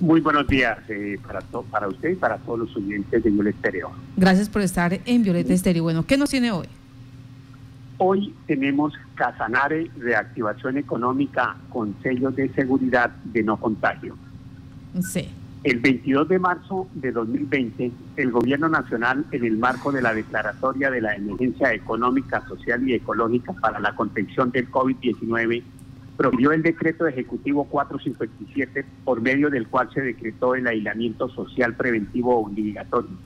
Muy buenos días eh, para, para usted y para todos los oyentes de Violeta Estéreo. Gracias por estar en Violeta Estéreo. Bueno, ¿qué nos tiene hoy? Hoy tenemos Casanare Reactivación Económica con sellos de seguridad de no contagio. Sí. El 22 de marzo de 2020, el Gobierno Nacional, en el marco de la declaratoria de la emergencia económica, social y ecológica para la contención del COVID-19, prohibió el decreto ejecutivo 457 por medio del cual se decretó el aislamiento social preventivo obligatorio.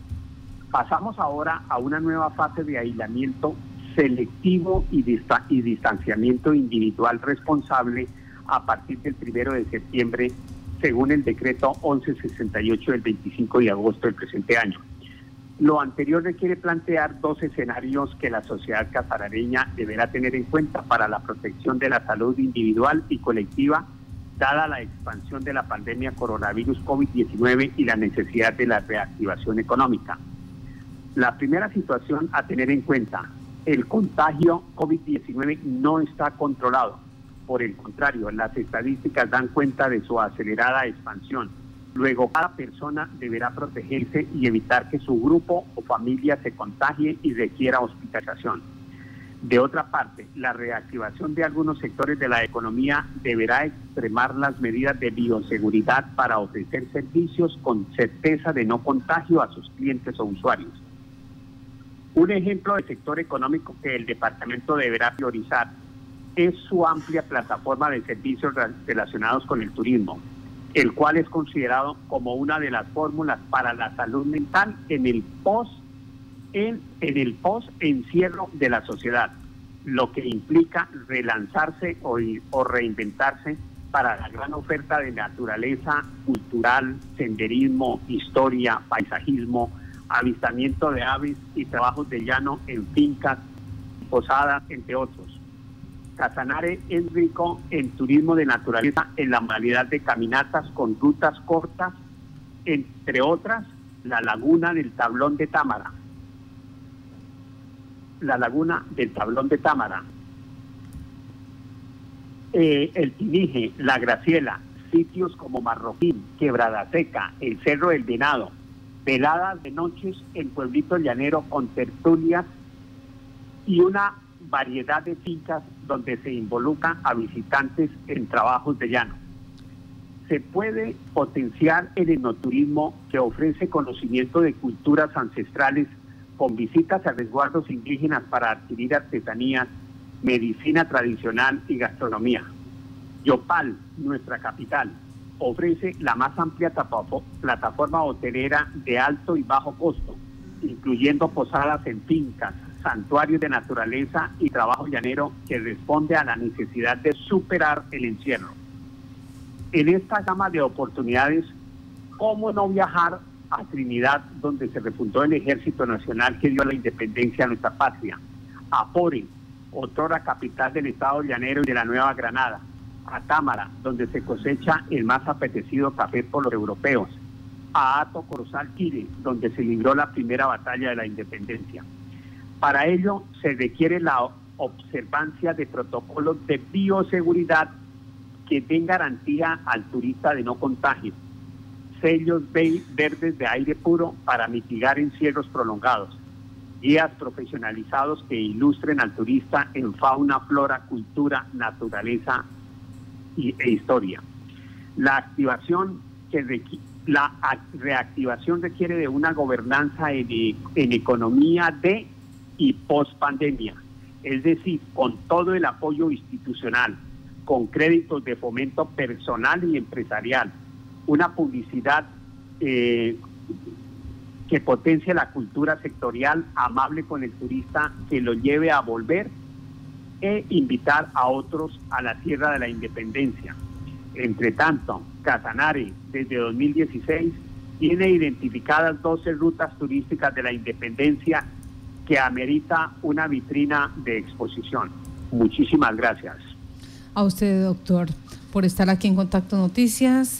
Pasamos ahora a una nueva fase de aislamiento selectivo y distanciamiento individual responsable a partir del primero de septiembre, según el decreto 1168 del 25 de agosto del presente año. Lo anterior requiere plantear dos escenarios que la sociedad casarareña deberá tener en cuenta para la protección de la salud individual y colectiva, dada la expansión de la pandemia coronavirus COVID-19 y la necesidad de la reactivación económica. La primera situación a tener en cuenta, el contagio COVID-19 no está controlado. Por el contrario, las estadísticas dan cuenta de su acelerada expansión Luego, cada persona deberá protegerse y evitar que su grupo o familia se contagie y requiera hospitalización. De otra parte, la reactivación de algunos sectores de la economía deberá extremar las medidas de bioseguridad para ofrecer servicios con certeza de no contagio a sus clientes o usuarios. Un ejemplo de sector económico que el departamento deberá priorizar es su amplia plataforma de servicios relacionados con el turismo, el cual es considerado como una de las fórmulas para la salud mental en el post en, el post encierro de la sociedad, lo que implica relanzarse o, o reinventarse para la gran oferta de naturaleza cultural, senderismo, historia, paisajismo, avistamiento de aves y trabajos de llano en fincas, posadas, entre otros. Casanare es rico en turismo de naturaleza, en la modalidad de caminatas con rutas cortas, entre otras la laguna del Tablón de Támara. La laguna del Tablón de Támara. Eh, el Tinije, la Graciela, sitios como Marroquín, Quebrada Seca, el Cerro del Venado, veladas de noches en Pueblito Llanero con tertulias y una variedad de fincas donde se involucra a visitantes en trabajos de llano. Se puede potenciar el enoturismo que ofrece conocimiento de culturas ancestrales con visitas a resguardos indígenas para adquirir artesanías, medicina tradicional y gastronomía. Yopal, nuestra capital, ofrece la más amplia plataforma hotelera de alto y bajo costo, incluyendo posadas en fincas, santuario de naturaleza y trabajo llanero que responde a la necesidad de superar el encierro. En esta gama de oportunidades, ¿cómo no viajar a Trinidad, donde se refundó el Ejército Nacional que dio la independencia a nuestra patria? A Pori, otra capital del estado llanero y de la Nueva Granada. A Támara, donde se cosecha el más apetecido café por los europeos. A Ato Corozal Quire, donde se libró la primera batalla de la independencia. Para ello se requiere la observancia de protocolos de bioseguridad que den garantía al turista de no contagio, sellos verdes de aire puro para mitigar encierros prolongados, guías profesionalizados que ilustren al turista en fauna, flora, cultura, naturaleza e historia. La reactivación requiere de una gobernanza en, en economía de y post pandemia, es decir, con todo el apoyo institucional, con créditos de fomento personal y empresarial, una publicidad eh, que potencie la cultura sectorial amable con el turista, que lo lleve a volver e invitar a otros a la tierra de la independencia. Entre tanto, Casanare, desde 2016, tiene identificadas 12 rutas turísticas de la independencia que amerita una vitrina de exposición. Muchísimas gracias. A usted, doctor, por estar aquí en Contacto Noticias.